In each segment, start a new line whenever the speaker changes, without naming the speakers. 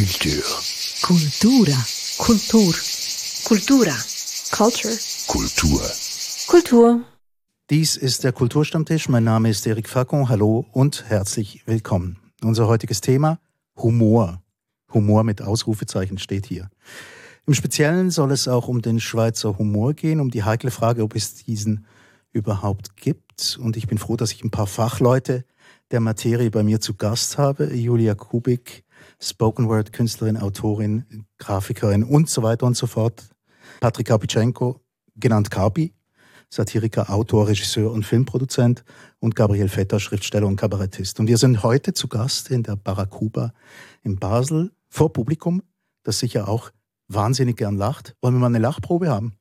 Kultur.
Kultura. Kultur. Kultura. Culture.
Kultur.
Kultur.
Dies ist der Kulturstammtisch. Mein Name ist Eric Facon. Hallo und herzlich willkommen. Unser heutiges Thema Humor. Humor mit Ausrufezeichen steht hier. Im Speziellen soll es auch um den Schweizer Humor gehen, um die heikle Frage, ob es diesen überhaupt gibt. Und ich bin froh, dass ich ein paar Fachleute der Materie bei mir zu Gast habe. Julia Kubik, Spoken Word Künstlerin, Autorin, Grafikerin und so weiter und so fort. Patrick Karpitschenko, genannt Karpi, Satiriker, Autor, Regisseur und Filmproduzent und Gabriel Vetter, Schriftsteller und Kabarettist. Und wir sind heute zu Gast in der Barakuba in Basel vor Publikum, das sicher auch wahnsinnig gern lacht. Wollen wir mal eine Lachprobe haben?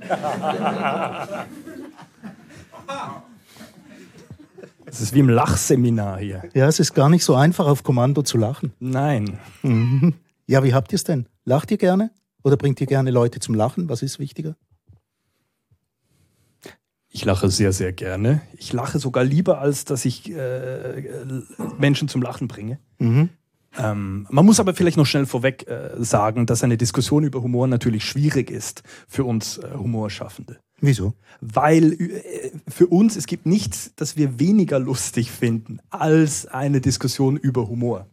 Es ist wie im Lachseminar hier.
Ja, es ist gar nicht so einfach, auf Kommando zu lachen.
Nein.
Mhm. Ja, wie habt ihr es denn? Lacht ihr gerne? Oder bringt ihr gerne Leute zum Lachen? Was ist wichtiger?
Ich lache sehr, sehr gerne. Ich lache sogar lieber, als dass ich äh, Menschen zum Lachen bringe.
Mhm.
Ähm, man muss aber vielleicht noch schnell vorweg äh, sagen, dass eine Diskussion über Humor natürlich schwierig ist für uns äh, Humorschaffende.
Wieso?
Weil äh, für uns, es gibt nichts, das wir weniger lustig finden als eine Diskussion über Humor.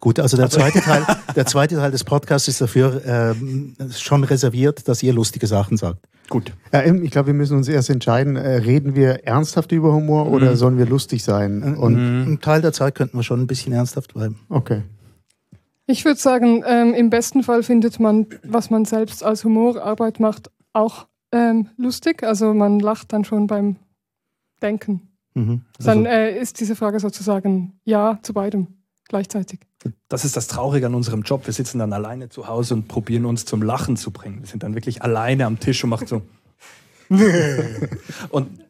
Gut, also der zweite Teil, der zweite Teil des Podcasts ist dafür ähm, schon reserviert, dass ihr lustige Sachen sagt.
Gut.
Ja, ich glaube, wir müssen uns erst entscheiden, äh, reden wir ernsthaft über Humor
Mhm.
oder sollen wir lustig sein? Und
Ein Teil der Zeit könnten wir schon ein bisschen ernsthaft bleiben.
okay.
Ich würde sagen, ähm, im besten Fall findet man, was man selbst als Humorarbeit macht, auch ähm, lustig. Also man lacht dann schon beim Denken.
Mhm.
Dann äh, ist diese Frage sozusagen Ja zu beidem gleichzeitig.
Das ist das Traurige an unserem Job. Wir sitzen dann alleine zu Hause und probieren uns zum Lachen zu bringen. Wir sind dann wirklich alleine am Tisch und machen so. und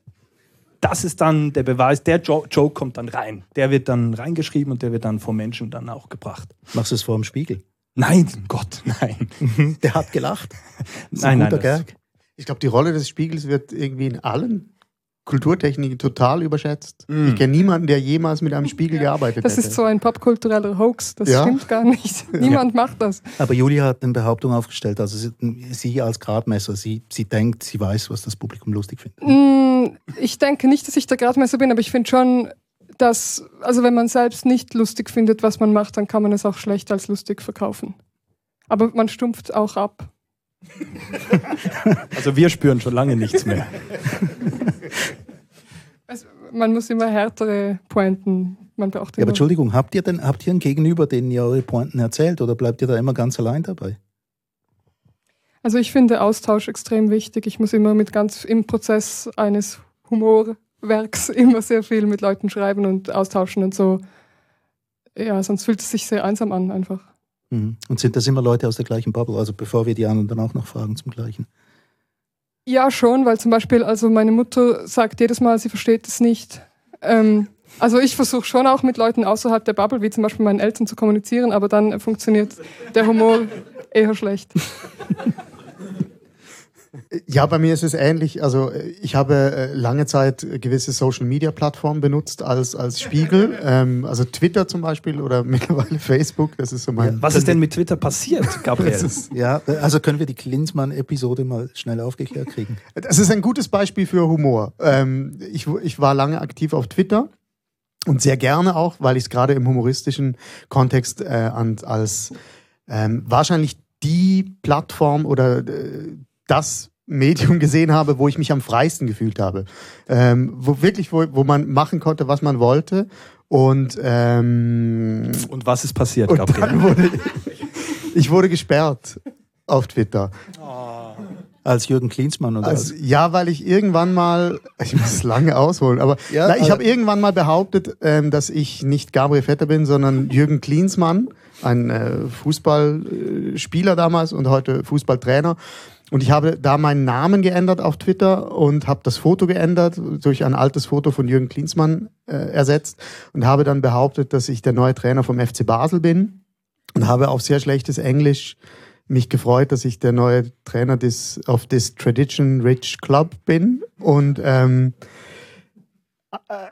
das ist dann der Beweis, der jo Joke kommt dann rein. Der wird dann reingeschrieben und der wird dann vom Menschen dann auch gebracht.
Machst du es vor dem Spiegel?
Nein, Gott, nein.
Der hat gelacht.
Nein,
ein
nein,
guter
das-.
Ich glaube, die Rolle des Spiegels wird irgendwie in allen Kulturtechniken total überschätzt.
Mm.
Ich kenne niemanden, der jemals mit einem Spiegel gearbeitet
Das
hätte.
ist so ein popkultureller Hoax. Das
Ja.
stimmt gar nicht. Niemand macht das.
Aber Julia hat eine Behauptung aufgestellt, also sie, sie als Gradmesser, sie, sie denkt, sie weiß, was das Publikum lustig findet.
Mm, Ich denke nicht, dass ich der Gradmesser bin, aber ich finde schon, dass, also wenn man selbst nicht lustig findet, was man macht, dann kann man es auch schlecht als lustig verkaufen. Aber man stumpft auch ab.
Also wir spüren schon lange nichts mehr.
Also man muss immer härtere Pointen, man braucht
Ja, aber. Entschuldigung, habt ihr denn habt ihr einen Gegenüber, den ihr eure Pointen erzählt oder bleibt ihr da immer ganz allein dabei?
Also ich finde Austausch extrem wichtig. Ich muss immer mit ganz im Prozess eines Humorwerks immer sehr viel mit Leuten schreiben und austauschen und so. Ja, sonst fühlt es sich sehr einsam an einfach.
Mhm. Und sind das immer Leute aus der gleichen Bubble? Also bevor wir die anderen dann auch noch fragen zum Gleichen.
Ja, schon, weil zum Beispiel, also meine Mutter sagt jedes Mal, sie versteht es nicht. Ähm, also ich versuche schon auch mit Leuten außerhalb der Bubble, wie zum Beispiel meinen Eltern, zu kommunizieren, aber dann funktioniert der Humor eher schlecht.
Ja, bei mir ist es ähnlich. Also äh, ich habe äh, lange Zeit gewisse Social-Media-Plattformen benutzt als, als Spiegel. Ähm, also Twitter zum Beispiel oder mittlerweile Facebook. Das ist so mein...
Was ist denn mit Twitter passiert, Gabriel?
Ist,
Ja, also können wir die Klinsmann-Episode mal schnell aufgeklärt kriegen.
das ist ein gutes Beispiel für Humor. Ähm, ich, ich war lange aktiv auf Twitter und sehr gerne auch, weil ich es gerade im humoristischen Kontext äh, an, als ähm, wahrscheinlich die Plattform oder äh, das Medium gesehen habe, wo ich mich am freisten gefühlt habe. Ähm, wo wirklich, wo, wo man machen konnte, was man wollte. Und, ähm,
Und was ist passiert,
und
Gabriel?
dann wurde ich wurde gesperrt auf Twitter.
Als Jürgen Klinsmann oder
Also, ja, weil ich irgendwann mal, ich muss es lange ausholen, aber
Ja,
na, ich
aber-
habe irgendwann mal behauptet, ähm, dass ich nicht Gabriel Vetter bin, sondern Jürgen Klinsmann, ein äh, Fußballspieler damals und heute Fußballtrainer. Und ich habe da meinen Namen geändert auf Twitter und habe das Foto geändert, durch ein altes Foto von Jürgen Klinsmann äh, ersetzt und habe dann behauptet, dass ich der neue Trainer vom FC Basel bin und habe auf sehr schlechtes Englisch mich gefreut, dass ich der neue Trainer des, of this Tradition Rich Club bin. Und ähm, äh,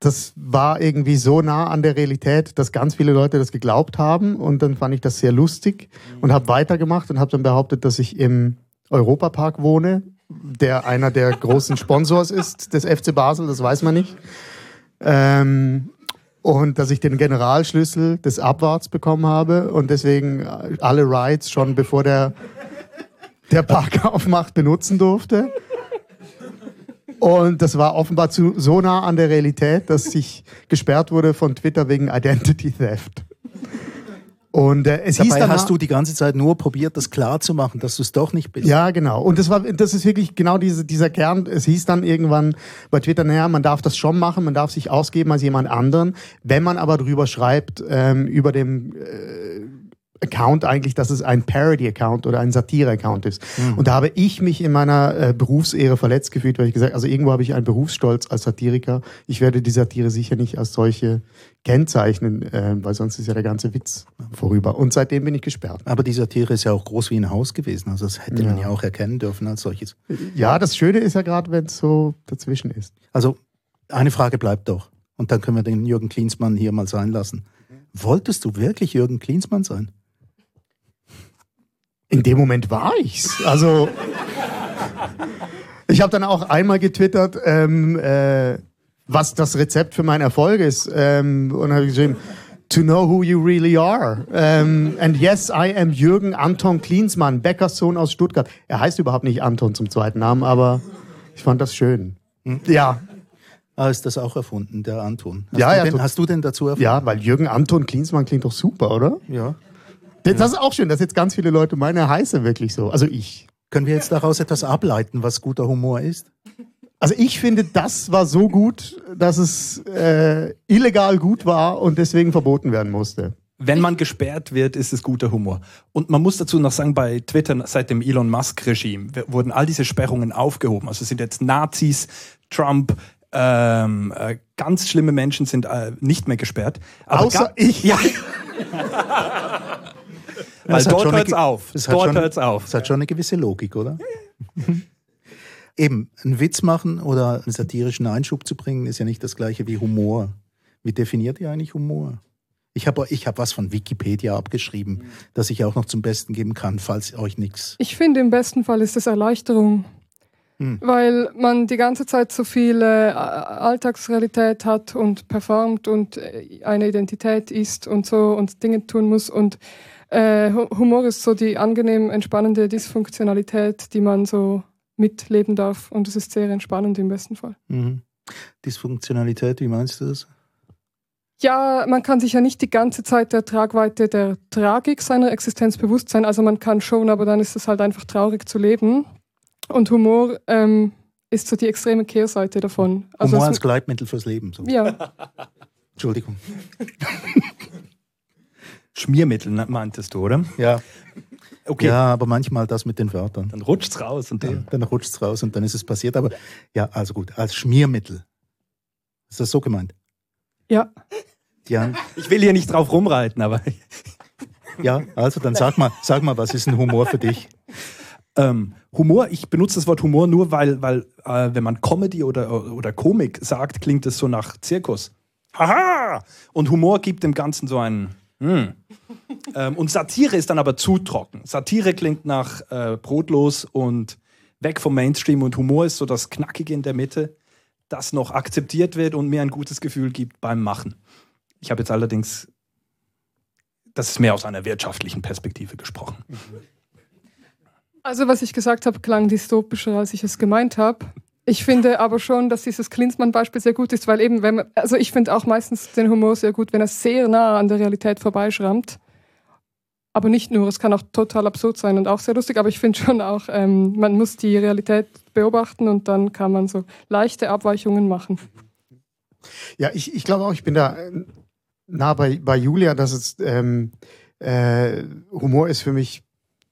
das war irgendwie so nah an der Realität, dass ganz viele Leute das geglaubt haben. Und dann fand ich das sehr lustig und habe weitergemacht und habe dann behauptet, dass ich im Europapark wohne, der einer der großen Sponsors ist des FC Basel, das weiß man nicht. Ähm, und dass ich den Generalschlüssel des Abwarts bekommen habe und deswegen alle Rides schon bevor der, der Park aufmacht benutzen durfte. Und das war offenbar zu, so nah an der Realität, dass ich gesperrt wurde von Twitter wegen Identity Theft. Und äh, es hieß
Dabei
dann
hast du die ganze Zeit nur probiert, das klar zu machen, dass du es doch nicht bist.
ja, genau. Und das war, das ist wirklich genau diese, dieser Kern. Es hieß dann irgendwann bei Twitter, naja, man darf das schon machen, man darf sich ausgeben als jemand anderen. Wenn man aber drüber schreibt, ähm, über dem äh, Account eigentlich, dass es ein Parody-Account oder ein Satire-Account ist. Und da habe ich mich in meiner äh, Berufsehre verletzt gefühlt, weil ich gesagt, also irgendwo habe ich einen Berufsstolz als Satiriker. Ich werde die Satire sicher nicht als solche kennzeichnen, äh, weil sonst ist ja der ganze Witz vorüber. Und seitdem bin ich gesperrt.
Aber die Satire ist ja auch groß wie ein Haus gewesen. Also das hätte man
Ja.
ja auch erkennen dürfen als solches.
Ja, das Schöne ist ja gerade, wenn es so dazwischen ist.
Also eine Frage bleibt doch. Und dann können wir den Jürgen Klinsmann hier mal sein lassen. Wolltest du wirklich Jürgen Klinsmann sein?
In dem Moment war ich's. Also ich habe dann auch einmal getwittert, ähm, äh, was das Rezept für meinen Erfolg ist. Ähm, und habe geschrieben, to know who you really are. Ähm, and yes, I am Jürgen Anton Klinsmann, Bäckers Sohn aus Stuttgart. Er heißt überhaupt nicht Anton zum zweiten Namen, aber ich fand das schön. Ja,
Ah, ist das auch erfunden, der Anton? Hast,
Ja,
du,
ja,
denn,
to-
hast du denn dazu erfunden?
ja, weil Jürgen Anton Klinsmann klingt doch super, oder?
ja.
Das ist auch schön, dass jetzt ganz viele Leute meinen, er heiße wirklich so. Also ich.
Können wir jetzt daraus etwas ableiten, was guter Humor ist?
Also ich finde, das war so gut, dass es äh, illegal gut war und deswegen verboten werden musste.
Wenn man gesperrt wird, ist es guter Humor. Und man muss dazu noch sagen, bei Twitter seit dem Elon Musk-Regime wurden all diese Sperrungen aufgehoben. Also sind jetzt Nazis, Trump, ähm, äh, ganz schlimme Menschen sind äh, nicht mehr gesperrt. Aber
Außer ich.
Ja. Weil
Das hat
dort
schon eine
hört's
ge-
auf.
das hat
Dort
schon-
hört's auf.
Das hat schon eine gewisse Logik, oder? Eben, einen Witz machen oder einen satirischen Einschub zu bringen, ist ja nicht das gleiche wie Humor. Wie definiert ihr eigentlich Humor? Ich habe ich hab was von Wikipedia abgeschrieben, das ich auch noch zum Besten geben kann, falls euch nichts.
Ich finde, im besten Fall ist es Erleichterung.
Hm.
Weil man die ganze Zeit so viel äh, Alltagsrealität hat und performt und äh, eine Identität ist und so und Dinge tun muss. Und äh, Hu- Humor ist so die angenehm entspannende Dysfunktionalität, die man so mitleben darf. Und es ist sehr entspannend im besten Fall.
Mhm. Dysfunktionalität, wie meinst du das?
Ja, man kann sich ja nicht die ganze Zeit der Tragweite der Tragik seiner Existenz bewusst sein. Also man kann schon, aber dann ist es halt einfach traurig zu leben. Und Humor ähm, ist so die extreme Kehrseite davon. Also
Humor als Gleitmittel fürs Leben. So.
ja,
Entschuldigung.
Schmiermittel meintest du, oder?
Ja.
Okay.
ja, aber manchmal das mit den Wörtern.
Dann rutscht's raus und dann.
Dann rutscht es raus und dann ist es passiert. Aber ja, also gut, als Schmiermittel. Ist das so gemeint?
ja.
Ja,
Ich will hier nicht drauf rumreiten, aber
ja also dann sag mal, sag mal, was ist ein Humor für dich?
Ähm, Humor, ich benutze das Wort Humor nur, weil, weil äh, wenn man Comedy oder, oder Komik sagt, klingt es so nach Zirkus. Haha! Und Humor gibt dem Ganzen so einen. Hm. ähm, und Satire ist dann aber zu trocken. Satire klingt nach äh, brotlos und weg vom Mainstream und Humor ist so das Knackige in der Mitte, das noch akzeptiert wird und mir ein gutes Gefühl gibt beim Machen. Ich habe jetzt allerdings, das ist mehr aus einer wirtschaftlichen Perspektive gesprochen.
Also was ich gesagt habe, klang dystopischer, als ich es gemeint habe. Ich finde aber schon, dass dieses Klinsmann-Beispiel sehr gut ist, weil eben, wenn man, also ich finde auch meistens den Humor sehr gut, wenn er sehr nah an der Realität vorbeischrammt. Aber nicht nur, es kann auch total absurd sein und auch sehr lustig, aber ich finde schon auch, ähm, man muss die Realität beobachten und dann kann man so leichte Abweichungen machen.
Ja, ich, ich glaube auch, ich bin da äh, nah bei, bei Julia, dass es ähm, äh, Humor ist für mich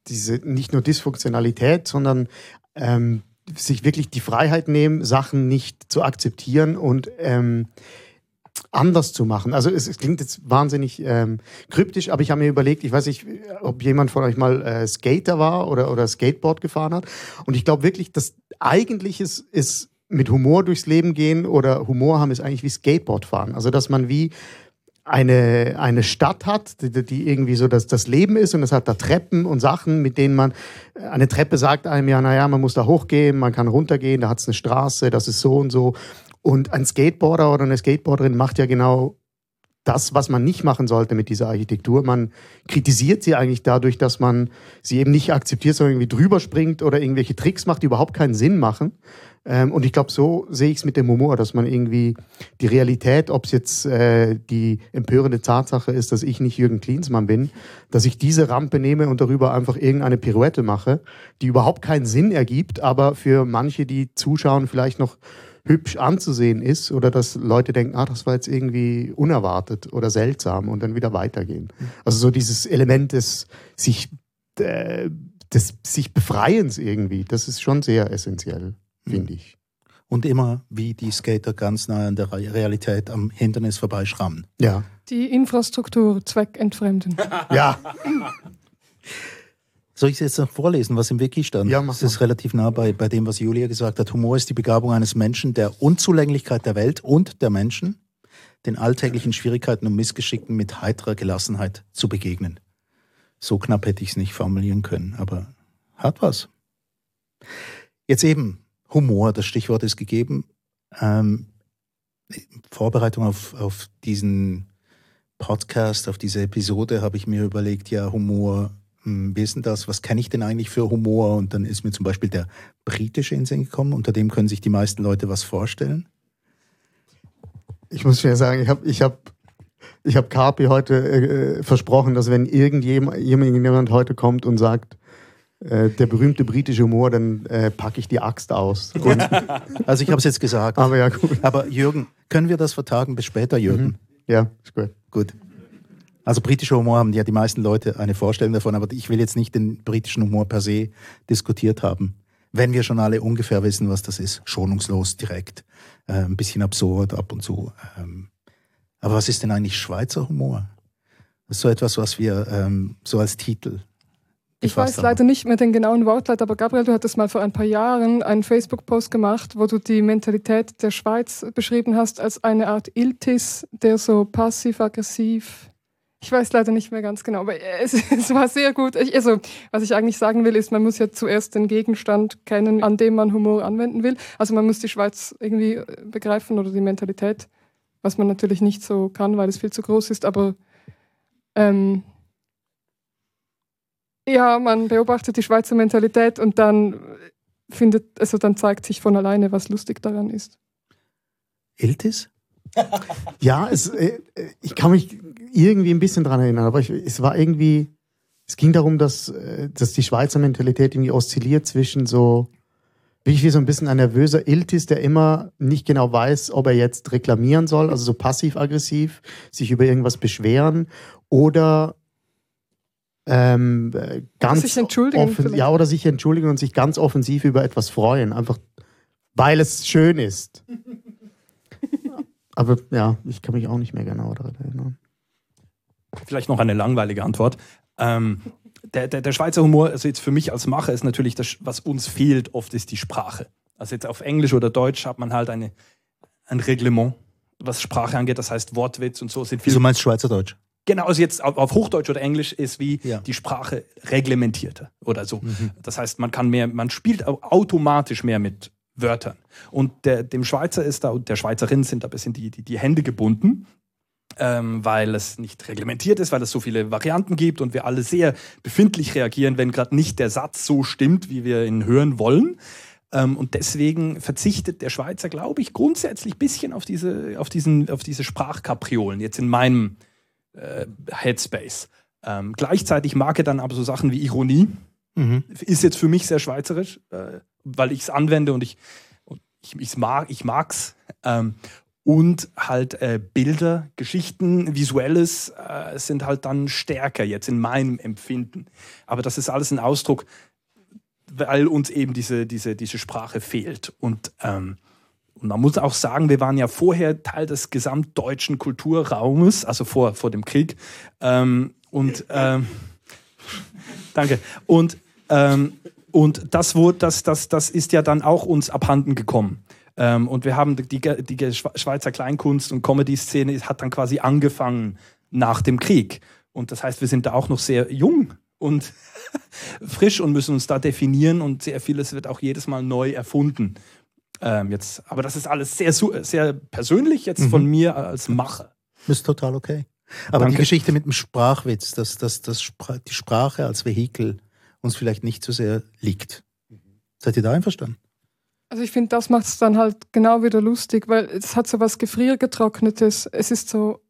diese nicht nur Dysfunktionalität, sondern ähm, sich wirklich die Freiheit nehmen, Sachen nicht zu akzeptieren und ähm, anders zu machen. Also es, es klingt jetzt wahnsinnig ähm, kryptisch, aber ich habe mir überlegt, ich weiß nicht, ob jemand von euch mal äh, Skater war oder, oder Skateboard gefahren hat. Und ich glaube wirklich, das eigentlich ist, ist mit Humor durchs Leben gehen oder Humor haben, ist eigentlich wie Skateboard fahren. Also, dass man wie eine, eine Stadt hat, die, die irgendwie so das, das Leben ist und es hat da Treppen und Sachen, mit denen man, eine Treppe sagt einem ja, naja, man muss da hochgehen, man kann runtergehen, da hat es eine Straße, das ist so und so. Und ein Skateboarder oder eine Skateboarderin macht ja genau das, was man nicht machen sollte mit dieser Architektur. Man kritisiert sie eigentlich dadurch, dass man sie eben nicht akzeptiert, sondern irgendwie drüber springt oder irgendwelche Tricks macht, die überhaupt keinen Sinn machen. Ähm, und ich glaube, so sehe ich es mit dem Humor, dass man irgendwie die Realität, ob es jetzt äh, die empörende Tatsache ist, dass ich nicht Jürgen Klinsmann bin, dass ich diese Rampe nehme und darüber einfach irgendeine Pirouette mache, die überhaupt keinen Sinn ergibt, aber für manche, die zuschauen, vielleicht noch hübsch anzusehen ist oder dass Leute denken, ah, das war jetzt irgendwie unerwartet oder seltsam und dann wieder weitergehen. Also so dieses Element des sich, äh, des sich Befreiens irgendwie, das ist schon sehr essentiell finde ich.
Und immer wie die Skater ganz nah an der Realität am Hindernis vorbeischrammen.
Ja.
Die Infrastruktur zweckentfremden.
ja.
Soll ich es jetzt noch vorlesen, was im Wiki stand?
Ja, mach
das ist relativ nah bei, bei dem, was Julia gesagt hat. Humor ist die Begabung eines Menschen, der Unzulänglichkeit der Welt und der Menschen, den alltäglichen Schwierigkeiten und Missgeschicken mit heiterer Gelassenheit zu begegnen. So knapp hätte ich es nicht formulieren können, aber hat was. Jetzt eben, Humor, das Stichwort ist gegeben. Ähm, Vorbereitung auf, auf diesen Podcast, auf diese Episode, habe ich mir überlegt, ja, Humor, hm, wie ist denn das? Was kenne ich denn eigentlich für Humor? Und dann ist mir zum Beispiel der britische in Sinn gekommen, unter dem können sich die meisten Leute was vorstellen.
Ich muss schon sagen, ich habe ich hab, ich hab Carpi heute äh, versprochen, dass wenn irgendjemand jemand heute kommt und sagt, äh, der berühmte britische Humor, dann äh, packe ich die Axt aus.
Gut. also ich habe es jetzt gesagt.
Aber ja, gut.
Aber Jürgen, können wir das vertagen bis später, Jürgen? Mhm.
Ja, ist gut.
Gut. Also britischer Humor haben ja die meisten Leute eine Vorstellung davon, aber ich will jetzt nicht den britischen Humor per se diskutiert haben. Wenn wir schon alle ungefähr wissen, was das ist, schonungslos, direkt, äh, ein bisschen absurd ab und zu. Ähm, aber was ist denn eigentlich Schweizer Humor? Das ist so etwas, was wir ähm, so als Titel
ich weiß leider nicht mehr den genauen Wortlaut, aber Gabriel, du hattest mal vor ein paar Jahren einen Facebook-Post gemacht, wo du die Mentalität der Schweiz beschrieben hast als eine Art Iltis, der so passiv-aggressiv. Ich weiß leider nicht mehr ganz genau, aber es, es war sehr gut. Ich, also, was ich eigentlich sagen will, ist, man muss ja zuerst den Gegenstand kennen, an dem man Humor anwenden will. Also man muss die Schweiz irgendwie äh, begreifen oder die Mentalität, was man natürlich nicht so kann, weil es viel zu groß ist, aber ähm, ja, man beobachtet die Schweizer Mentalität und dann findet, also dann zeigt sich von alleine, was lustig daran ist.
Iltis?
ja, es, äh, ich kann mich irgendwie ein bisschen daran erinnern, aber ich, es war irgendwie, es ging darum, dass, äh, dass die Schweizer Mentalität irgendwie oszilliert zwischen so, wie so ein bisschen ein nervöser Iltis, der immer nicht genau weiß, ob er jetzt reklamieren soll, also so passiv-aggressiv, sich über irgendwas beschweren oder ähm, ganz
sich entschuldigen
offen, ja oder sich entschuldigen und sich ganz offensiv über etwas freuen, einfach weil es schön ist. Aber ja, ich kann mich auch nicht mehr genau daran erinnern.
Vielleicht noch eine langweilige Antwort. Ähm, der, der, der, Schweizer Humor, also jetzt für mich als Macher, ist natürlich das, was uns fehlt, oft ist die Sprache. Also jetzt auf Englisch oder Deutsch hat man halt eine, ein Reglement, was Sprache angeht, das heißt Wortwitz und so sind
viel. Du meinst Schweizerdeutsch?
Genau, also jetzt auf, auf Hochdeutsch oder Englisch ist wie ja. die Sprache reglementierter oder so. Mhm. Das heißt, man kann mehr, man spielt automatisch mehr mit Wörtern. Und der, dem Schweizer ist da, und der Schweizerin sind da ein bisschen die, die, die Hände gebunden, ähm, weil es nicht reglementiert ist, weil es so viele Varianten gibt und wir alle sehr befindlich reagieren, wenn gerade nicht der Satz so stimmt, wie wir ihn hören wollen. Ähm, und deswegen verzichtet der Schweizer, glaube ich, grundsätzlich ein bisschen auf diese, auf diesen, auf diese Sprachkapriolen, jetzt in meinem äh, Headspace. Ähm, gleichzeitig mag er dann aber so Sachen wie Ironie. Mhm. Ist jetzt für mich sehr schweizerisch, äh, weil ich es anwende und ich, ich, ich mag ich mag's. Ähm, und halt äh, Bilder, Geschichten, Visuelles äh, sind halt dann stärker jetzt in meinem Empfinden. Aber das ist alles ein Ausdruck, weil uns eben diese, diese, diese Sprache fehlt. Und ähm, und man muss auch sagen, wir waren ja vorher Teil des gesamtdeutschen Kulturraumes, also vor, vor dem Krieg. Ähm, und ähm, danke. Und, ähm, und das, wurde, das, das, das ist ja dann auch uns abhanden gekommen. Ähm, und wir haben die, die, die Schweizer Kleinkunst- und Comedy-Szene hat dann quasi angefangen nach dem Krieg. Und das heißt, wir sind da auch noch sehr jung und frisch und müssen uns da definieren und sehr vieles wird auch jedes Mal neu erfunden. Ähm, jetzt, aber das ist alles sehr, sehr persönlich jetzt mhm. von mir als Macher.
Ist total okay. Aber Danke. die Geschichte mit dem Sprachwitz, dass, dass, dass die Sprache als Vehikel uns vielleicht nicht so sehr liegt. Seid ihr da einverstanden?
Also ich finde, das macht es dann halt genau wieder lustig, weil es hat so was Gefriergetrocknetes. Es ist so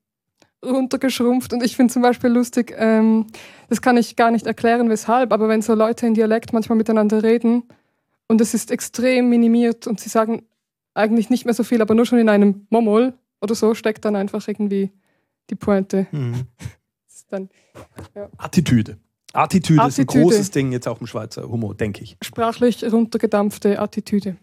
runtergeschrumpft und ich finde zum Beispiel lustig, ähm, das kann ich gar nicht erklären, weshalb, aber wenn so Leute in Dialekt manchmal miteinander reden und es ist extrem minimiert und sie sagen eigentlich nicht mehr so viel, aber nur schon in einem Momol oder so steckt dann einfach irgendwie die Pointe. Mhm.
dann, ja. Attitüde. Attitüde. Attitüde ist ein großes Ding jetzt auch im Schweizer Humor, denke ich.
Sprachlich runtergedampfte Attitüde.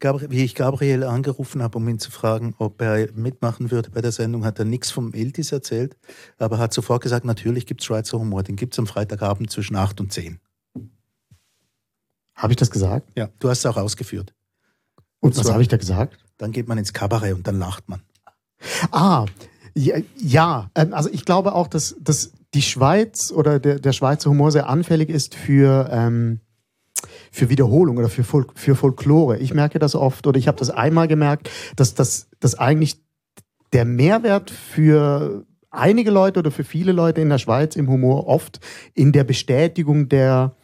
wie ich Gabriel angerufen habe, um ihn zu fragen, ob er mitmachen würde bei der Sendung, hat er nichts vom Iltis erzählt, aber hat sofort gesagt, natürlich gibt es Schweizer Humor, den gibt es am Freitagabend zwischen 8 und 10.
Habe ich das gesagt?
Ja, du hast es auch ausgeführt.
Und, und was habe ich da gesagt?
Dann geht man ins Kabarett und dann lacht man.
Ah, ja, ja. Ähm, also ich glaube auch, dass, dass die Schweiz oder der, der Schweizer Humor sehr anfällig ist für, ähm, für Wiederholung oder für, Fol für Folklore. Ich merke das oft oder ich habe das einmal gemerkt, dass, dass, dass eigentlich der Mehrwert für einige Leute oder für viele Leute in der Schweiz im Humor oft in der Bestätigung der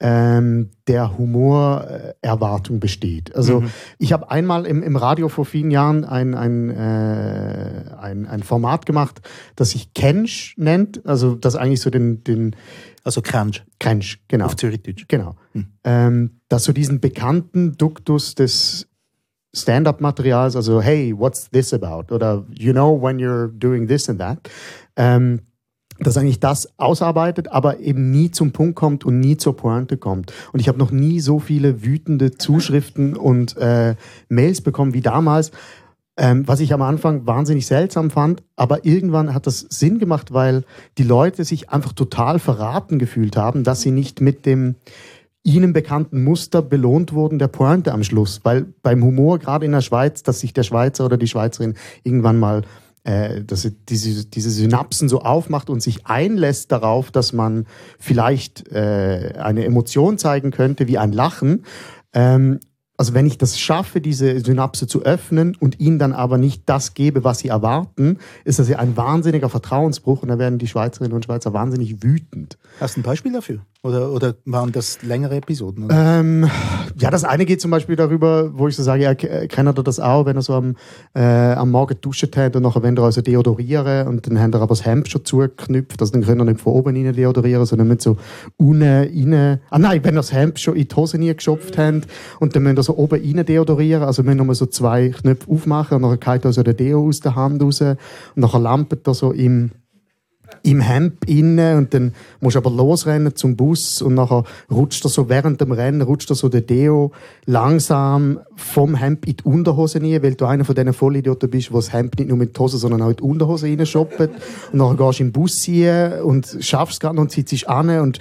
ähm, der Humorerwartung besteht. Also mhm. ich habe einmal im, im Radio vor vielen Jahren ein, ein, äh, ein, ein Format gemacht, das sich Kensch nennt, also das eigentlich so den... den
also Kransch.
Kransch, genau.
Auf Zürichdeutsch.
Genau. Mhm. Ähm, das so diesen bekannten Duktus des Stand-up-Materials, also hey, what's this about? Oder you know when you're doing this and that. Ähm, dass eigentlich das ausarbeitet, aber eben nie zum Punkt kommt und nie zur Pointe kommt. Und ich habe noch nie so viele wütende Zuschriften und äh, Mails bekommen wie damals, ähm, was ich am Anfang wahnsinnig seltsam fand. Aber irgendwann hat das Sinn gemacht, weil die Leute sich einfach total verraten gefühlt haben, dass sie nicht mit dem ihnen bekannten Muster belohnt wurden der Pointe am Schluss. Weil beim Humor, gerade in der Schweiz, dass sich der Schweizer oder die Schweizerin irgendwann mal äh, dass sie diese, diese Synapsen so aufmacht und sich einlässt darauf, dass man vielleicht äh, eine Emotion zeigen könnte, wie ein Lachen. Ähm, also wenn ich das schaffe, diese Synapse zu öffnen und ihnen dann aber nicht das gebe, was sie erwarten, ist das ja ein wahnsinniger Vertrauensbruch und da werden die Schweizerinnen und Schweizer wahnsinnig wütend.
Hast du ein Beispiel dafür? Oder, oder waren das längere Episoden?
Ähm, ja, das eine geht zum Beispiel darüber, wo ich so sage, ja, kennt ihr das auch, wenn er so am, äh, am Morgen duschen hat und nachher wenn er also deodorieren und dann haben er aber das Hemd schon zugeknüpft, also dann können er nicht von oben rein deodorieren, sondern mit so unten rein, ah nein, wenn er das Hemd schon in die Hose geschopft haben und dann müssen er so oben rein deodorieren, also müssen wir so zwei Knöpfe aufmachen und dann geht also der Deo aus der Hand raus und nachher lampet er so im im Hemd inne und dann musst du aber losrennen zum Bus und nachher rutscht er so während dem Rennen rutscht er so der Deo langsam vom Hemd in die Unterhose rein, weil du einer von diesen Vollidioten bist, wo das Hemd nicht nur mit der Hose, sondern auch in die Unterhose reinschoppt und nachher gehst du im Bus hier und schaffst es gerade und sitzt an und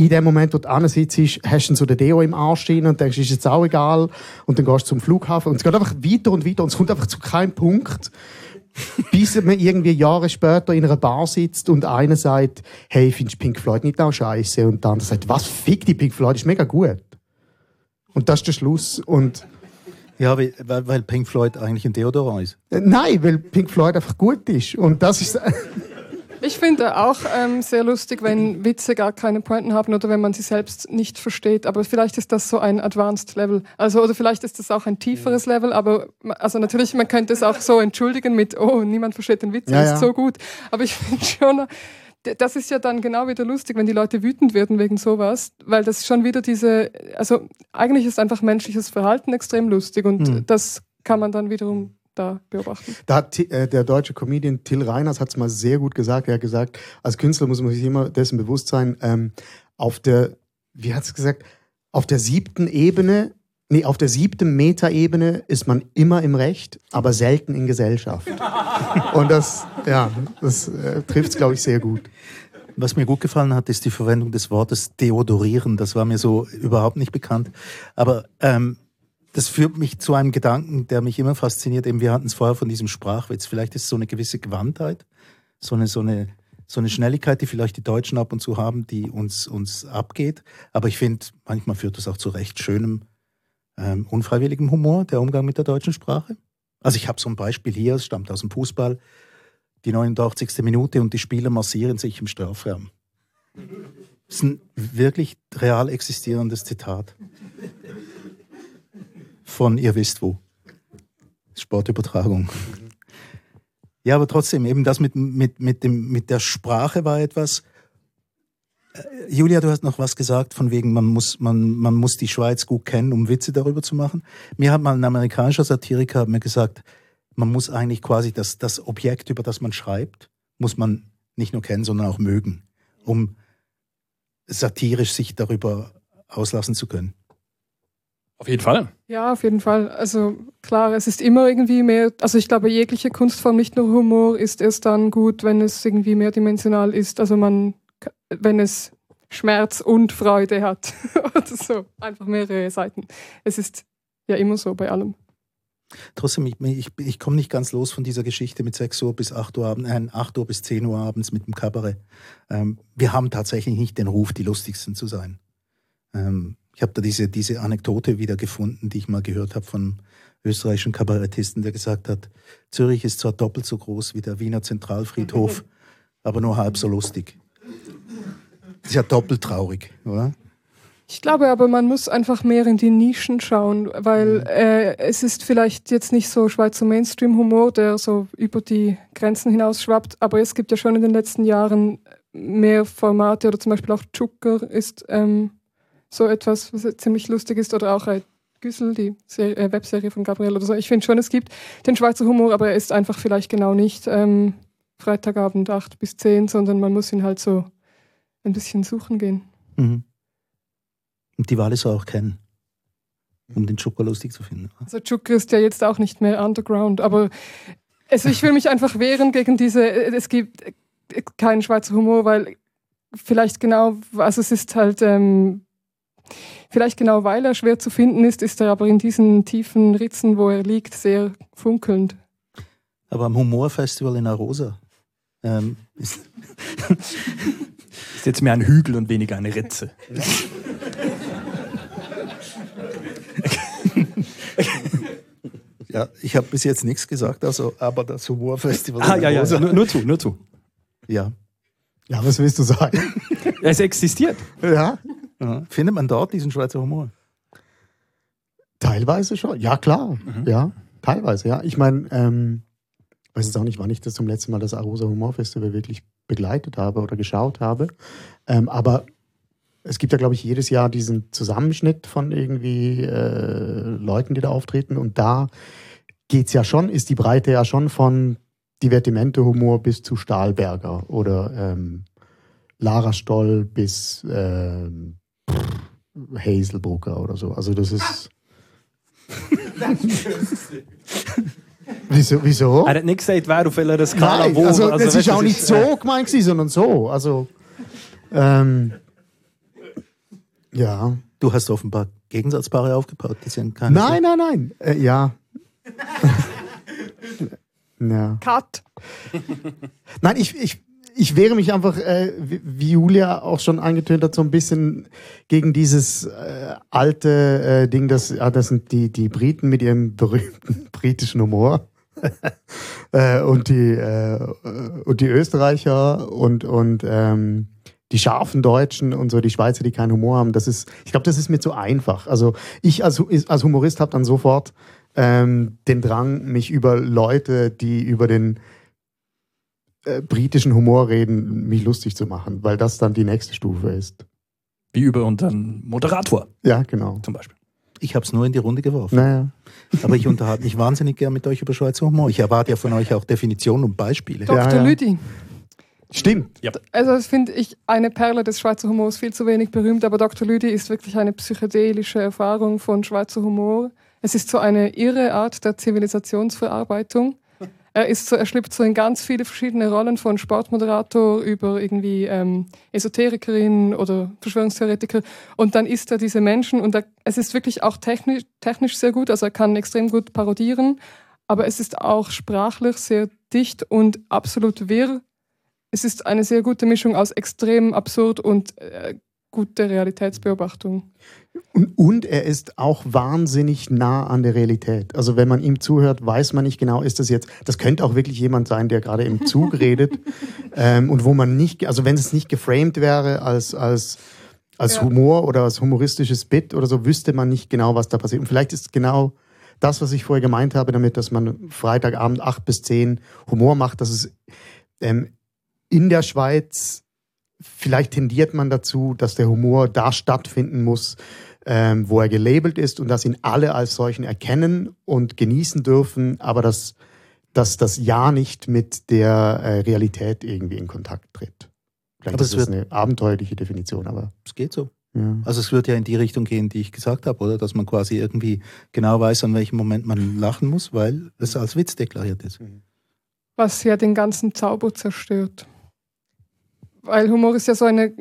in dem Moment, wo du ansitzt, hast du so den Deo im Arsch stehen und denkst, ist jetzt auch egal. Und dann gehst du zum Flughafen und es geht einfach weiter und weiter und es kommt einfach zu keinem Punkt, bis man irgendwie Jahre später in einer Bar sitzt und einer sagt, hey, findest du Pink Floyd nicht auch scheiße? Und der andere sagt, was, fick die Pink Floyd, ist mega gut. Und das ist der Schluss. Und
ja, weil, weil Pink Floyd eigentlich ein Deodorant ist.
Äh, nein, weil Pink Floyd einfach gut ist. Und das ist...
Ich finde auch ähm, sehr lustig, wenn Witze gar keine Pointen haben oder wenn man sie selbst nicht versteht. Aber vielleicht ist das so ein Advanced Level. Also, oder vielleicht ist das auch ein tieferes Level. Aber also natürlich, man könnte es auch so entschuldigen mit, oh, niemand versteht den Witz, ja, ist ja. so gut. Aber ich finde schon, das ist ja dann genau wieder lustig, wenn die Leute wütend werden wegen sowas, weil das schon wieder diese, also eigentlich ist einfach menschliches Verhalten extrem lustig und hm. das kann man dann wiederum da beobachten.
Da hat äh, der deutsche Comedian Till Reiners hat es mal sehr gut gesagt. Er hat gesagt, als Künstler muss man sich immer dessen bewusst sein, ähm, auf der, wie hat es gesagt, auf der siebten Ebene, nee, auf der siebten Metaebene ist man immer im Recht, aber selten in Gesellschaft. Und das, ja, das äh, trifft es, glaube ich, sehr gut.
Was mir gut gefallen hat, ist die Verwendung des Wortes deodorieren. Das war mir so überhaupt nicht bekannt. Aber ähm, das führt mich zu einem Gedanken, der mich immer fasziniert. Eben, wir hatten es vorher von diesem Sprachwitz. Vielleicht ist es so eine gewisse Gewandtheit, so eine, so eine, so eine Schnelligkeit, die vielleicht die Deutschen ab und zu haben, die uns, uns abgeht. Aber ich finde, manchmal führt das auch zu recht schönem, ähm, unfreiwilligem Humor, der Umgang mit der deutschen Sprache. Also ich habe so ein Beispiel hier, es stammt aus dem Fußball, die 89. Minute und die Spieler massieren sich im Strafraum. Das ist ein wirklich real existierendes Zitat. Von ihr wisst wo. Sportübertragung. Ja, aber trotzdem, eben das mit, mit, mit, dem, mit der Sprache war etwas. Äh, Julia, du hast noch was gesagt, von wegen, man muss, man, man muss die Schweiz gut kennen, um Witze darüber zu machen. Mir hat mal ein amerikanischer Satiriker mir gesagt, man muss eigentlich quasi das, das Objekt, über das man schreibt, muss man nicht nur kennen, sondern auch mögen, um satirisch sich darüber auslassen zu können.
Auf jeden Fall.
Ja, auf jeden Fall. Also klar, es ist immer irgendwie mehr, also ich glaube, jegliche Kunstform, nicht nur Humor, ist erst dann gut, wenn es irgendwie mehrdimensional ist. Also man, wenn es Schmerz und Freude hat oder so. Einfach mehrere Seiten. Es ist ja immer so bei allem.
Trotzdem, ich, ich, ich komme nicht ganz los von dieser Geschichte mit 6 Uhr bis 8 Uhr abends, äh, 8 Uhr bis 10 Uhr abends mit dem Kabarett. Ähm, wir haben tatsächlich nicht den Ruf, die lustigsten zu sein. Ähm, ich habe da diese, diese Anekdote wieder gefunden, die ich mal gehört habe von österreichischen Kabarettisten, der gesagt hat, Zürich ist zwar doppelt so groß wie der Wiener Zentralfriedhof, aber nur halb so lustig. Das ist ja doppelt traurig, oder?
Ich glaube aber, man muss einfach mehr in die Nischen schauen, weil mhm. äh, es ist vielleicht jetzt nicht so Schweizer Mainstream-Humor, der so über die Grenzen hinaus schwappt, aber es gibt ja schon in den letzten Jahren mehr Formate oder zum Beispiel auch Zucker ist ähm, so etwas, was ziemlich lustig ist oder auch Güssel, die Serie, äh, Webserie von Gabriel oder so. Ich finde schon, es gibt den Schweizer Humor, aber er ist einfach vielleicht genau nicht ähm, Freitagabend 8 bis 10, sondern man muss ihn halt so ein bisschen suchen gehen.
Mhm. Und die Wale soll auch kennen, um den Zucker lustig zu finden.
Also Zucker ist ja jetzt auch nicht mehr underground, aber also ich will mich einfach wehren gegen diese, es gibt keinen Schweizer Humor, weil vielleicht genau, also es ist halt, ähm, vielleicht genau weil er schwer zu finden ist, ist er aber in diesen tiefen Ritzen, wo er liegt, sehr funkelnd.
Aber am Humorfestival in Arosa ähm, ist,
ist jetzt mehr ein Hügel und weniger eine Ritze.
Ja, ich habe bis jetzt nichts gesagt, also, aber das Humorfestival.
Ah, ja, ja, nur, nur, zu, nur zu.
Ja.
Ja, was willst du sagen?
es existiert.
Ja.
Ja. Findet man dort diesen Schweizer Humor?
Teilweise schon. Ja, klar. Mhm. Ja, teilweise, ja. Ich meine, ähm, weiß jetzt auch nicht, wann ich das zum letzten Mal das Arosa Humor Festival wirklich begleitet habe oder geschaut habe. Ähm, aber es gibt ja, glaube ich, jedes Jahr diesen Zusammenschnitt von irgendwie äh, Leuten, die da auftreten. Und da geht es ja schon, ist die Breite ja schon von Divertimente-Humor bis zu Stahlberger oder ähm, Lara Stoll bis ähm, Hazelbrucker oder so. Also das ist. wieso? wieso?
Er hat nicht gesagt, wer auf welcher Skala
Nein,
wo.
Also,
also
das ist auch nicht so gemeint, sondern so. Also. Ähm, ja.
Du hast offenbar Gegensatzpaare aufgebaut. Die sind keine
nein, nein, nein. Äh, ja. ja.
Cut.
Nein, ich, ich, ich wehre mich einfach, äh, wie Julia auch schon angetönt hat, so ein bisschen gegen dieses äh, alte äh, Ding, das, ah, das sind die, die Briten mit ihrem berühmten britischen Humor. äh, und, die, äh, und die Österreicher und, und ähm, die scharfen Deutschen und so die Schweizer, die keinen Humor haben, das ist, ich glaube, das ist mir zu einfach. Also ich als, als Humorist habe dann sofort ähm, den Drang, mich über Leute, die über den äh, britischen Humor reden, mich lustig zu machen, weil das dann die nächste Stufe ist.
Wie über unseren Moderator.
Ja, genau.
Zum Beispiel.
Ich habe es nur in die Runde geworfen.
Naja.
Aber ich unterhalte mich wahnsinnig gern mit euch über Schweizer Humor. Ich erwarte ja von euch auch Definitionen und Beispiele.
Dr.
Ja, ja.
Lüdi.
Stimmt.
Ja.
Also das finde ich eine Perle des Schweizer Humors viel zu wenig berühmt, aber Dr. Lüdi ist wirklich eine psychedelische Erfahrung von Schweizer Humor. Es ist so eine irre Art der Zivilisationsverarbeitung. Er ist so, er schlüpft so in ganz viele verschiedene Rollen von Sportmoderator über irgendwie ähm, Esoterikerin oder Verschwörungstheoretiker. Und dann ist er diese Menschen und er, es ist wirklich auch technisch, technisch sehr gut. Also er kann extrem gut parodieren, aber es ist auch sprachlich sehr dicht und absolut wirr. Es ist eine sehr gute Mischung aus extrem absurd und äh, gute Realitätsbeobachtung.
Und, und, er ist auch wahnsinnig nah an der Realität. Also wenn man ihm zuhört, weiß man nicht genau, ist das jetzt, das könnte auch wirklich jemand sein, der gerade im Zug redet ähm, und wo man nicht, also wenn es nicht geframed wäre als, als, als ja. Humor oder als humoristisches Bit oder so, wüsste man nicht genau, was da passiert. Und vielleicht ist genau das, was ich vorher gemeint habe, damit, dass man Freitagabend acht bis zehn Humor macht, dass es ähm, in der Schweiz vielleicht tendiert man dazu, dass der Humor da stattfinden muss, ähm, wo er gelabelt ist und dass ihn alle als solchen erkennen und genießen dürfen, aber dass, dass das Ja nicht mit der äh, Realität irgendwie in Kontakt tritt. Vielleicht aber ist das eine abenteuerliche Definition, aber.
Es geht so. Ja. Also es wird ja in die Richtung gehen, die ich gesagt habe, oder? Dass man quasi irgendwie genau weiß, an welchem Moment man lachen muss, weil es als Witz deklariert ist.
Was ja den ganzen Zauber zerstört weil Humor ist ja so eine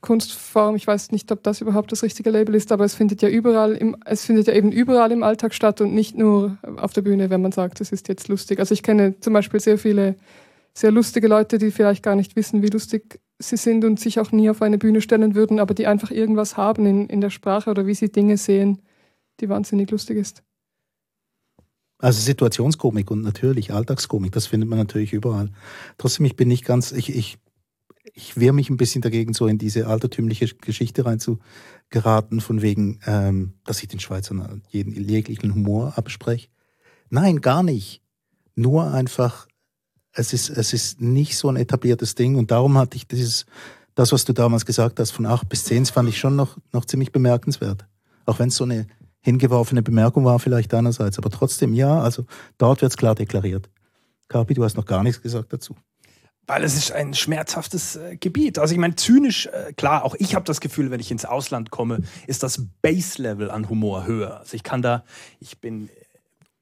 Kunstform, ich weiß nicht, ob das überhaupt das richtige Label ist, aber es findet ja überall im, es findet ja eben überall im Alltag statt und nicht nur auf der Bühne, wenn man sagt, es ist jetzt lustig. Also ich kenne zum Beispiel sehr viele sehr lustige Leute, die vielleicht gar nicht wissen, wie lustig sie sind und sich auch nie auf eine Bühne stellen würden, aber die einfach irgendwas haben in, in der Sprache oder wie sie Dinge sehen, die wahnsinnig lustig ist.
Also Situationskomik und natürlich Alltagskomik, das findet man natürlich überall. Trotzdem, ich bin nicht ganz, ich, ich ich wehre mich ein bisschen dagegen, so in diese altertümliche Geschichte reinzugeraten, von wegen, ähm, dass ich den Schweizern jeden jeglichen Humor abspreche. Nein, gar nicht. Nur einfach, es ist, es ist nicht so ein etabliertes Ding und darum hatte ich dieses, das, was du damals gesagt hast, von acht bis zehn, das fand ich schon noch, noch ziemlich bemerkenswert. Auch wenn es so eine hingeworfene Bemerkung war, vielleicht einerseits. Aber trotzdem, ja, also dort wird es klar deklariert. Kapi, du hast noch gar nichts gesagt dazu.
Weil es ist ein schmerzhaftes äh, Gebiet. Also ich meine, zynisch, äh, klar, auch ich habe das Gefühl, wenn ich ins Ausland komme, ist das Base-Level an Humor höher. Also ich kann da, ich bin,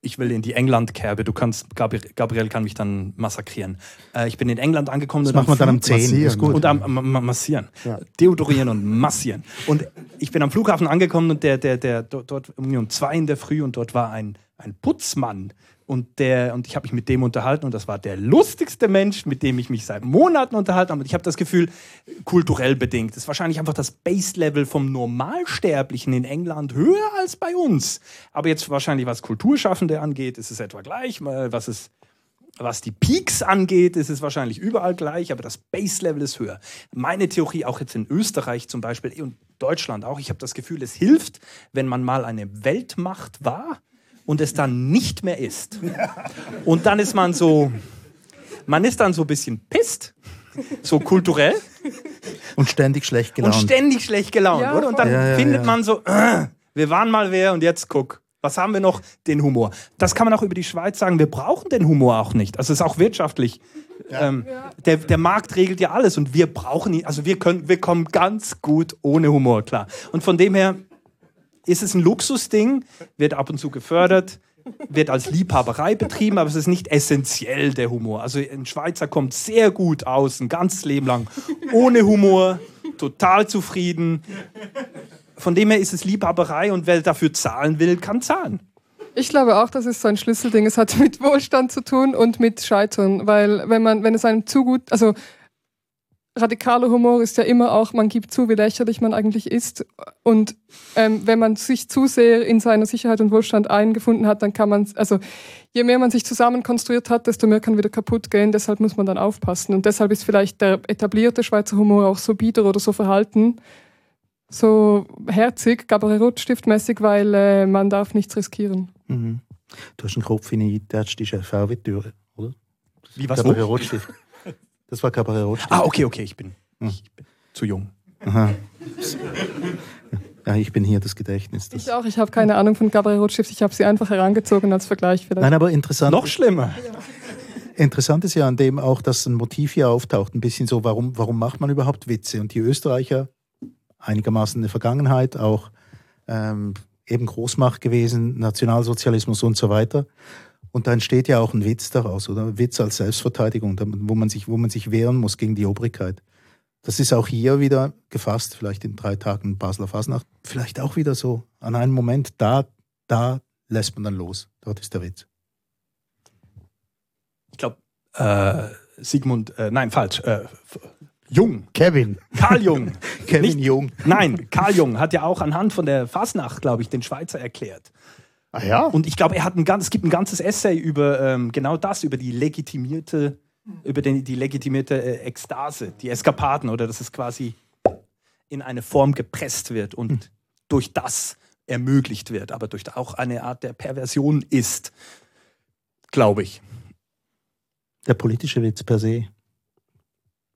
ich will in die England-Kerbe, du kannst, Gabriel, Gabriel, kann mich dann massakrieren. Äh, ich bin in England angekommen.
Das macht man dann am 10,
ist gut. Und am, am, am massieren. Ja. Deodorieren und massieren. Und ich bin am Flughafen angekommen und der, der, der, dort, dort um zwei in der Früh und dort war ein, ein Putzmann, und, der, und ich habe mich mit dem unterhalten und das war der lustigste Mensch, mit dem ich mich seit Monaten unterhalten habe. Und ich habe das Gefühl, kulturell bedingt, ist wahrscheinlich einfach das Base-Level vom Normalsterblichen in England höher als bei uns. Aber jetzt wahrscheinlich, was Kulturschaffende angeht, ist es etwa gleich. Was, es, was die Peaks angeht, ist es wahrscheinlich überall gleich, aber das Base-Level ist höher. Meine Theorie, auch jetzt in Österreich zum Beispiel und Deutschland auch, ich habe das Gefühl, es hilft, wenn man mal eine Weltmacht war und es dann nicht mehr ist. Und dann ist man so, man ist dann so ein bisschen pisst, so kulturell.
Und ständig schlecht gelaunt.
Und ständig schlecht gelaunt, ja, oder? Und dann ja, ja, findet man so, äh, wir waren mal wer und jetzt guck. Was haben wir noch? Den Humor. Das kann man auch über die Schweiz sagen. Wir brauchen den Humor auch nicht. Also es ist auch wirtschaftlich. Ähm, der, der Markt regelt ja alles und wir brauchen ihn. Also wir können, wir kommen ganz gut ohne Humor klar. Und von dem her ist es ein Luxusding, wird ab und zu gefördert, wird als Liebhaberei betrieben, aber es ist nicht essentiell der Humor. Also ein Schweizer kommt sehr gut aus, ein ganzes Leben lang, ohne Humor, total zufrieden. Von dem her ist es Liebhaberei und wer dafür zahlen will, kann zahlen.
Ich glaube auch, das ist so ein Schlüsselding. Es hat mit Wohlstand zu tun und mit Scheitern, weil wenn man, wenn es einem zu gut, also radikaler Humor ist ja immer auch, man gibt zu, wie lächerlich man eigentlich ist. Und ähm, wenn man sich zu sehr in seiner Sicherheit und Wohlstand eingefunden hat, dann kann man, also je mehr man sich zusammen konstruiert hat, desto mehr kann wieder kaputt gehen. Deshalb muss man dann aufpassen. Und deshalb ist vielleicht der etablierte Schweizer Humor auch so bieder oder so verhalten, so herzig, Gabriel Rotstiftmäßig, weil äh, man darf nichts riskieren.
Mhm. Du hast einen Kopf in die tätschte VW-Türe, oder?
Wie was? Gabriel
Rotstift. Das war Cabaret Rotstift.
Ah, okay, okay, ich bin, hm. ich bin zu jung.
Aha. Ja, ich bin hier das Gedächtnis.
Das ich auch, ich habe keine Ahnung von Cabaret Rotstift. Ich habe sie einfach herangezogen als Vergleich
vielleicht. Nein, aber interessant.
Noch schlimmer.
Interessant ist ja an dem auch, dass ein Motiv hier auftaucht. Ein bisschen so, warum, warum macht man überhaupt Witze? Und die Österreicher, einigermaßen in der Vergangenheit, auch ähm, eben Großmacht gewesen, Nationalsozialismus und so weiter. Und da entsteht ja auch ein Witz daraus, oder? Witz als Selbstverteidigung, wo man sich, wo man sich wehren muss gegen die Obrigkeit. Das ist auch hier wieder gefasst, vielleicht in drei Tagen Basler Fasnacht. Vielleicht auch wieder so an einem Moment, da, da lässt man dann los. Dort ist der Witz.
Ich glaube, äh, Sigmund, äh, nein, falsch, äh, Jung,
Kevin.
Karl Jung.
Kevin
Nicht-
Jung.
Nein, Karl Jung hat ja auch anhand von der Fasnacht, glaube ich, den Schweizer erklärt.
Ah ja?
Und ich glaube, er hat ein ganz, es gibt ein ganzes Essay über ähm, genau das, über die legitimierte, über den, die legitimierte äh, Ekstase, die Eskapaden, oder dass es quasi in eine Form gepresst wird und durch das ermöglicht wird, aber durch auch eine Art der Perversion ist, glaube ich.
Der politische Witz per se.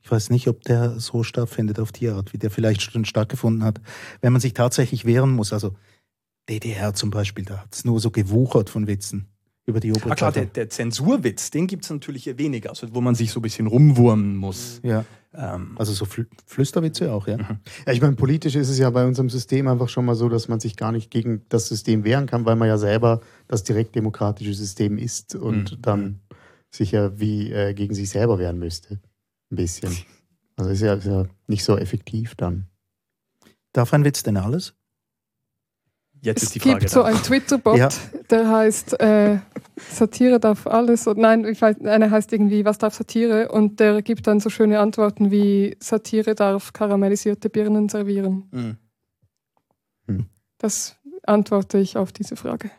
Ich weiß nicht, ob der so stattfindet auf die Art, wie der vielleicht schon stattgefunden hat. Wenn man sich tatsächlich wehren muss, also DDR zum Beispiel, da hat es nur so gewuchert von Witzen über die
Ah, klar, der, der Zensurwitz, den gibt es natürlich eher weniger, also wo man sich so ein bisschen rumwurmen muss.
ja,
Ähm,
also so Flü Flüsterwitze auch, ja.
Ja, ich meine, politisch ist es ja bei unserem System einfach schon mal so, dass man sich gar nicht gegen das System wehren kann, weil man ja selber das direktdemokratische System ist und
Mhm.
dann sich ja wie äh, gegen sich selber wehren müsste. Ein bisschen. Also ist ja, ist ja nicht so effektiv dann.
Darf ein Witz denn alles?
Jetzt
Es
ist die Frage.
gibt so einen Twitter-Bot,
Ja.
der heißt äh, Satire darf alles. Und nein, ich weiß, einer heißt irgendwie Was darf Satire? Und der gibt dann so schöne Antworten wie Satire darf karamellisierte Birnen servieren.
Mhm.
Das antworte ich auf diese Frage.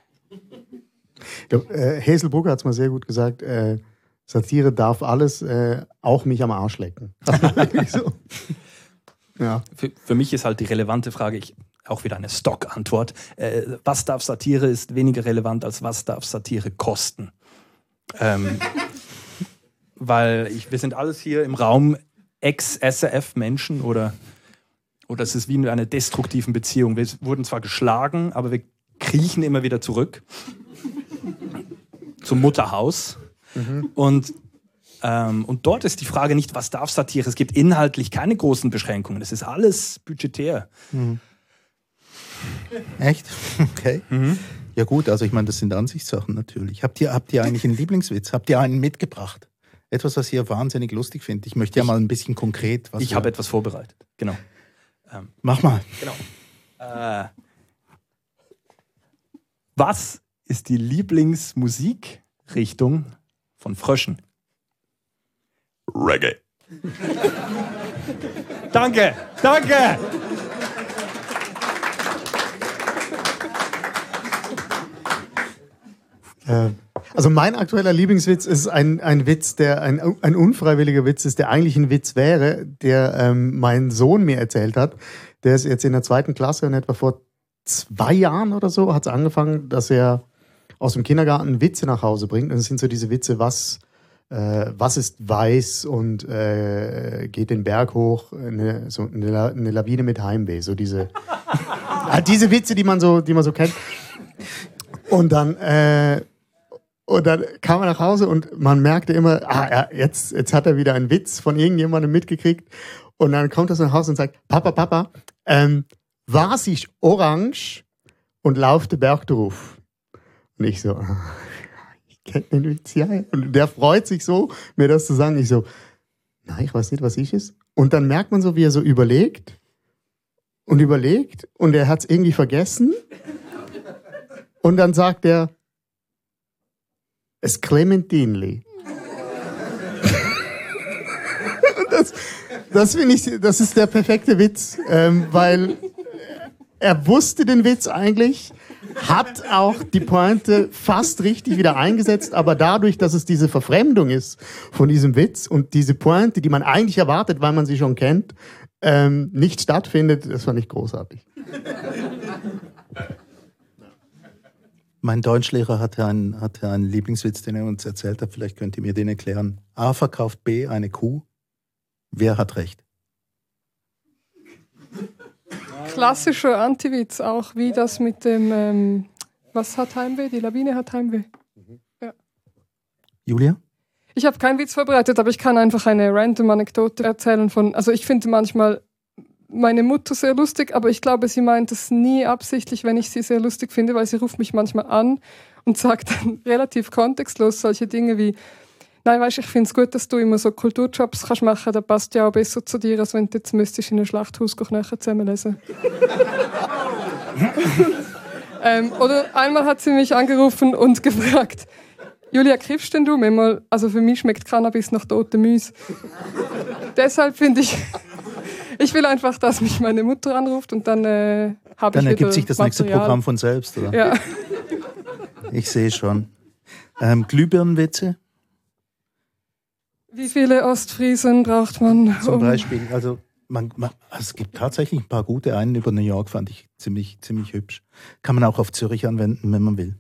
Ich glaub, äh, Hazel Brugger hat es mal sehr gut gesagt, äh, Satire darf alles, äh, auch mich am Arsch lecken. So. Ja.
Für, für mich ist halt die relevante Frage, ich, auch wieder eine Stock-Antwort. Äh, was darf Satire ist weniger relevant als was darf Satire kosten. Ähm, weil ich, wir sind alles hier im Raum Ex-SRF-Menschen oder, oder es ist wie in einer destruktiven Beziehung. Wir wurden zwar geschlagen, aber wir kriechen immer wieder zurück zum Mutterhaus. Und ähm, und dort ist die Frage nicht, was darf Satire? Es gibt inhaltlich keine großen Beschränkungen. Es ist alles budgetär.
Echt? Okay. Ja gut, also ich meine, das sind Ansichtssachen natürlich. Habt ihr, habt ihr eigentlich einen Lieblingswitz? Habt ihr einen mitgebracht? Etwas, was ihr wahnsinnig lustig findet. Ich möchte ja mal ein bisschen konkret was.
ich habe etwas vorbereitet. Genau.
Mach mal.
genau. Äh, was ist die Lieblingsmusikrichtung von Fröschen? Reggae. danke, danke.
Also mein aktueller Lieblingswitz ist ein, ein Witz, der ein, ein unfreiwilliger Witz ist, der eigentlich ein Witz wäre, der ähm, mein Sohn mir erzählt hat. Der ist jetzt in der zweiten Klasse und etwa vor zwei Jahren oder so hat es angefangen, dass er aus dem Kindergarten Witze nach Hause bringt. Und es sind so diese Witze, was, äh, was ist weiß und äh, geht den Berg hoch, eine, so eine, eine Lawine mit Heimweh. So diese, halt diese Witze, die man so, die man so kennt. Und dann, äh, und dann kam er nach Hause und man merkte immer, ah, ja, jetzt, jetzt hat er wieder einen Witz von irgendjemandem mitgekriegt. Und dann kommt er so nach Hause und sagt, Papa, Papa, ähm, was ist orange und lauft der Berg? Und ich so, ah, ich kenne den Witz, ja. Und der freut sich so, mir das zu sagen. Ich so, nein, ich weiß nicht, was ich es. Und dann merkt man so, wie er so überlegt und überlegt und er hat es irgendwie vergessen. Und dann sagt er, es Clementinli. Das das finde ich, das ist der perfekte Witz, ähm, weil er wusste den Witz eigentlich, hat auch die Pointe fast richtig wieder eingesetzt, aber dadurch, dass es diese Verfremdung ist von diesem Witz und diese Pointe, die man eigentlich erwartet, weil man sie schon kennt, ähm, nicht stattfindet, das fand ich großartig.
Mein Deutschlehrer hatte einen, hatte einen Lieblingswitz, den er uns erzählt hat. Vielleicht könnt ihr mir den erklären. A verkauft B eine Kuh. Wer hat recht?
Klassischer Antiwitz auch, wie das mit dem, ähm, was hat Heimweh? Die Lawine hat Heimweh.
Julia?
Ich habe keinen Witz vorbereitet, aber ich kann einfach eine random Anekdote erzählen von, also ich finde manchmal meine Mutter sehr lustig, aber ich glaube, sie meint es nie absichtlich, wenn ich sie sehr lustig finde, weil sie ruft mich manchmal an und sagt dann relativ kontextlos solche Dinge wie, nein, weißt, ich finde es gut, dass du immer so Kulturjobs kannst machen, das passt ja auch besser zu dir, als wenn du jetzt müsstest in einem Schlachthaus Knochen zusammenlesen. ähm, oder einmal hat sie mich angerufen und gefragt, Julia, kiffst denn du manchmal? Also für mich schmeckt Cannabis nach totem Müs. Deshalb finde ich, ich will einfach, dass mich meine Mutter anruft und dann äh, habe ich
Dann ergibt sich das nächste
Material.
Programm von selbst, oder?
Ja.
Ich sehe schon. Ähm, Glühbirnenwitze
Wie viele Ostfriesen braucht man?
zum
um-
Beispiel. Also, man, man, also es gibt tatsächlich ein paar gute. Einen über New York fand ich ziemlich, ziemlich hübsch. Kann man auch auf Zürich anwenden, wenn man will.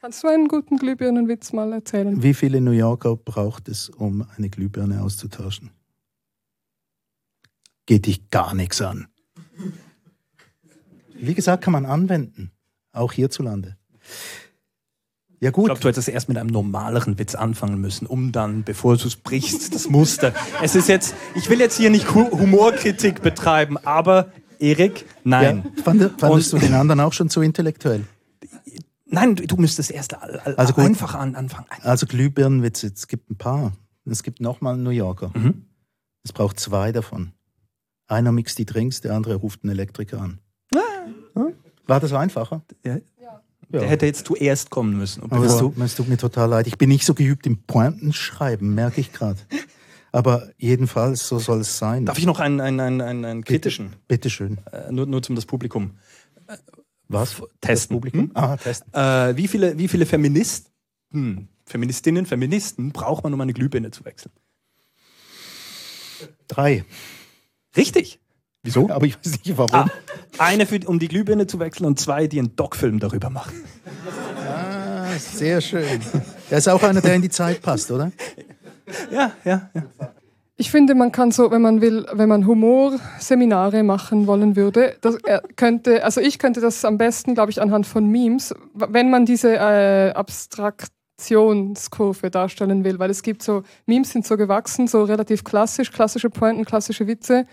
Kannst du einen guten Glühbirnenwitz mal erzählen?
Wie viele New Yorker braucht es, um eine Glühbirne auszutauschen? Geht dich gar nichts an. Wie gesagt, kann man anwenden. Auch hierzulande. Ja
Ich
gut,
glaube, du hättest erst mit einem normaleren Witz anfangen müssen, um dann, bevor du es brichst, das Muster. Es ist jetzt, ich will jetzt hier nicht Hu- Humorkritik betreiben, aber Erik, nein.
ja, fand, fandest
Und-
du den anderen auch schon zu intellektuell?
Nein, du müsstest erst
Also gut.
einfach an, anfangen.
Also Glühbirnenwitze, es gibt ein paar. Es gibt nochmal einen New Yorker.
Mhm.
Es braucht zwei davon. Einer mixt die Drinks, der andere ruft einen Elektriker an.
Ah.
War das einfacher?
Ja.
Ja.
Der hätte jetzt zuerst kommen müssen.
Aber es tut, es tut mir total leid. Ich bin nicht so geübt im Pointenschreiben, merke ich gerade. Aber jedenfalls, so soll es sein.
Darf ich noch einen, einen, einen, einen, einen kritischen,
Bitteschön.
äh, nur, nur zum das Publikum
Was?
testen?
Publikum? Ah, testen.
Äh, wie, viele, wie viele Feministen, Feministinnen, Feministen braucht man, um eine Glühbirne zu wechseln?
Drei.
Richtig. Wieso?
Aber ich weiß nicht warum.
Ah, eine, für, um die Glühbirne zu wechseln und zwei, die einen Doc-Film darüber machen.
Ah, sehr schön. Der ist auch einer, der in die Zeit passt, oder?
Ja, ja, ja.
Ich finde, man kann so, wenn man will, wenn man Humorseminare machen wollen würde, das könnte, also ich könnte das am besten, glaube ich, anhand von Memes, wenn man diese äh, Abstraktionskurve darstellen will, weil es gibt so, Memes sind so gewachsen, so relativ klassisch, klassische Pointen, klassische Witze.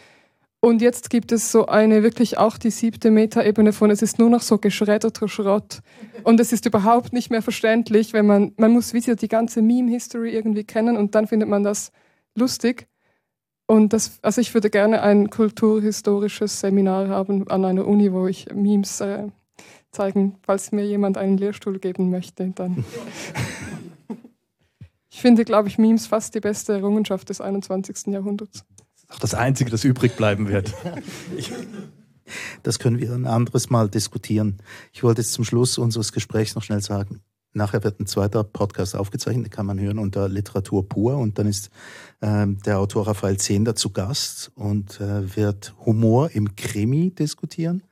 Und jetzt gibt es so eine wirklich auch die siebte Metaebene von, es ist nur noch so geschredderter Schrott. Und es ist überhaupt nicht mehr verständlich, wenn man, man muss wieder die ganze Meme-History irgendwie kennen und dann findet man das lustig. Und das, also ich würde gerne ein kulturhistorisches Seminar haben an einer Uni, wo ich Memes äh, zeigen, falls mir jemand einen Lehrstuhl geben möchte, dann. ich finde, glaube ich, Memes fast die beste Errungenschaft des 21. Jahrhunderts.
Auch das Einzige, das übrig bleiben wird.
Das können wir ein anderes Mal diskutieren. Ich wollte jetzt zum Schluss unseres Gesprächs noch schnell sagen, nachher wird ein zweiter Podcast aufgezeichnet, den kann man hören unter Literatur pur und dann ist ähm, der Autor Raphael Zehnder zu Gast und äh, wird Humor im Krimi diskutieren.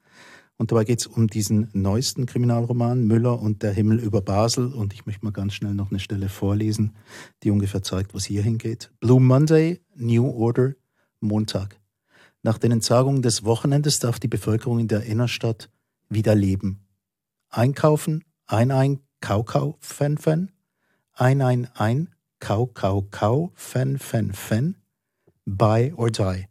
Und dabei geht es um diesen neuesten Kriminalroman Müller und der Himmel über Basel. Und ich möchte mal ganz schnell noch eine Stelle vorlesen, die ungefähr zeigt, wo es hier hingeht. Blue Monday, New Order, Montag. Nach den Entsagungen des Wochenendes darf die Bevölkerung in der Innerstadt wieder leben. Einkaufen, ein, ein, kau, kau, fen, fen. Ein, ein, ein, kau, kau, kau, fen, fen, fen. Buy or die.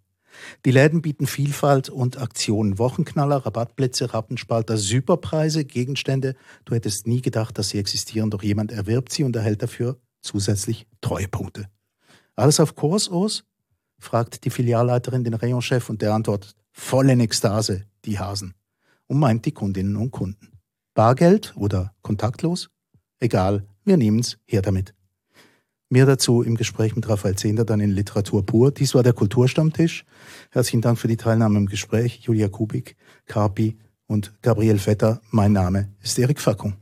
Die Läden bieten Vielfalt und Aktionen. Wochenknaller, Rabattplätze, Rappenspalter, Superpreise, Gegenstände. Du hättest nie gedacht, dass sie existieren, doch jemand erwirbt sie und erhält dafür zusätzlich Treuepunkte. Alles auf Kurs, Urs? fragt die Filialleiterin den Rayonchef und der antwortet, voll in Ekstase, die Hasen. Und meint die Kundinnen und Kunden. Bargeld oder kontaktlos? Egal, wir nehmen's, her damit. Mehr dazu im Gespräch mit Raphael Zehnder dann in Literatur pur. Dies war der Kulturstammtisch. Herzlichen Dank für die Teilnahme im Gespräch. Julia Kubik, Carpi und Gabriel Vetter. Mein Name ist Erik Fackung.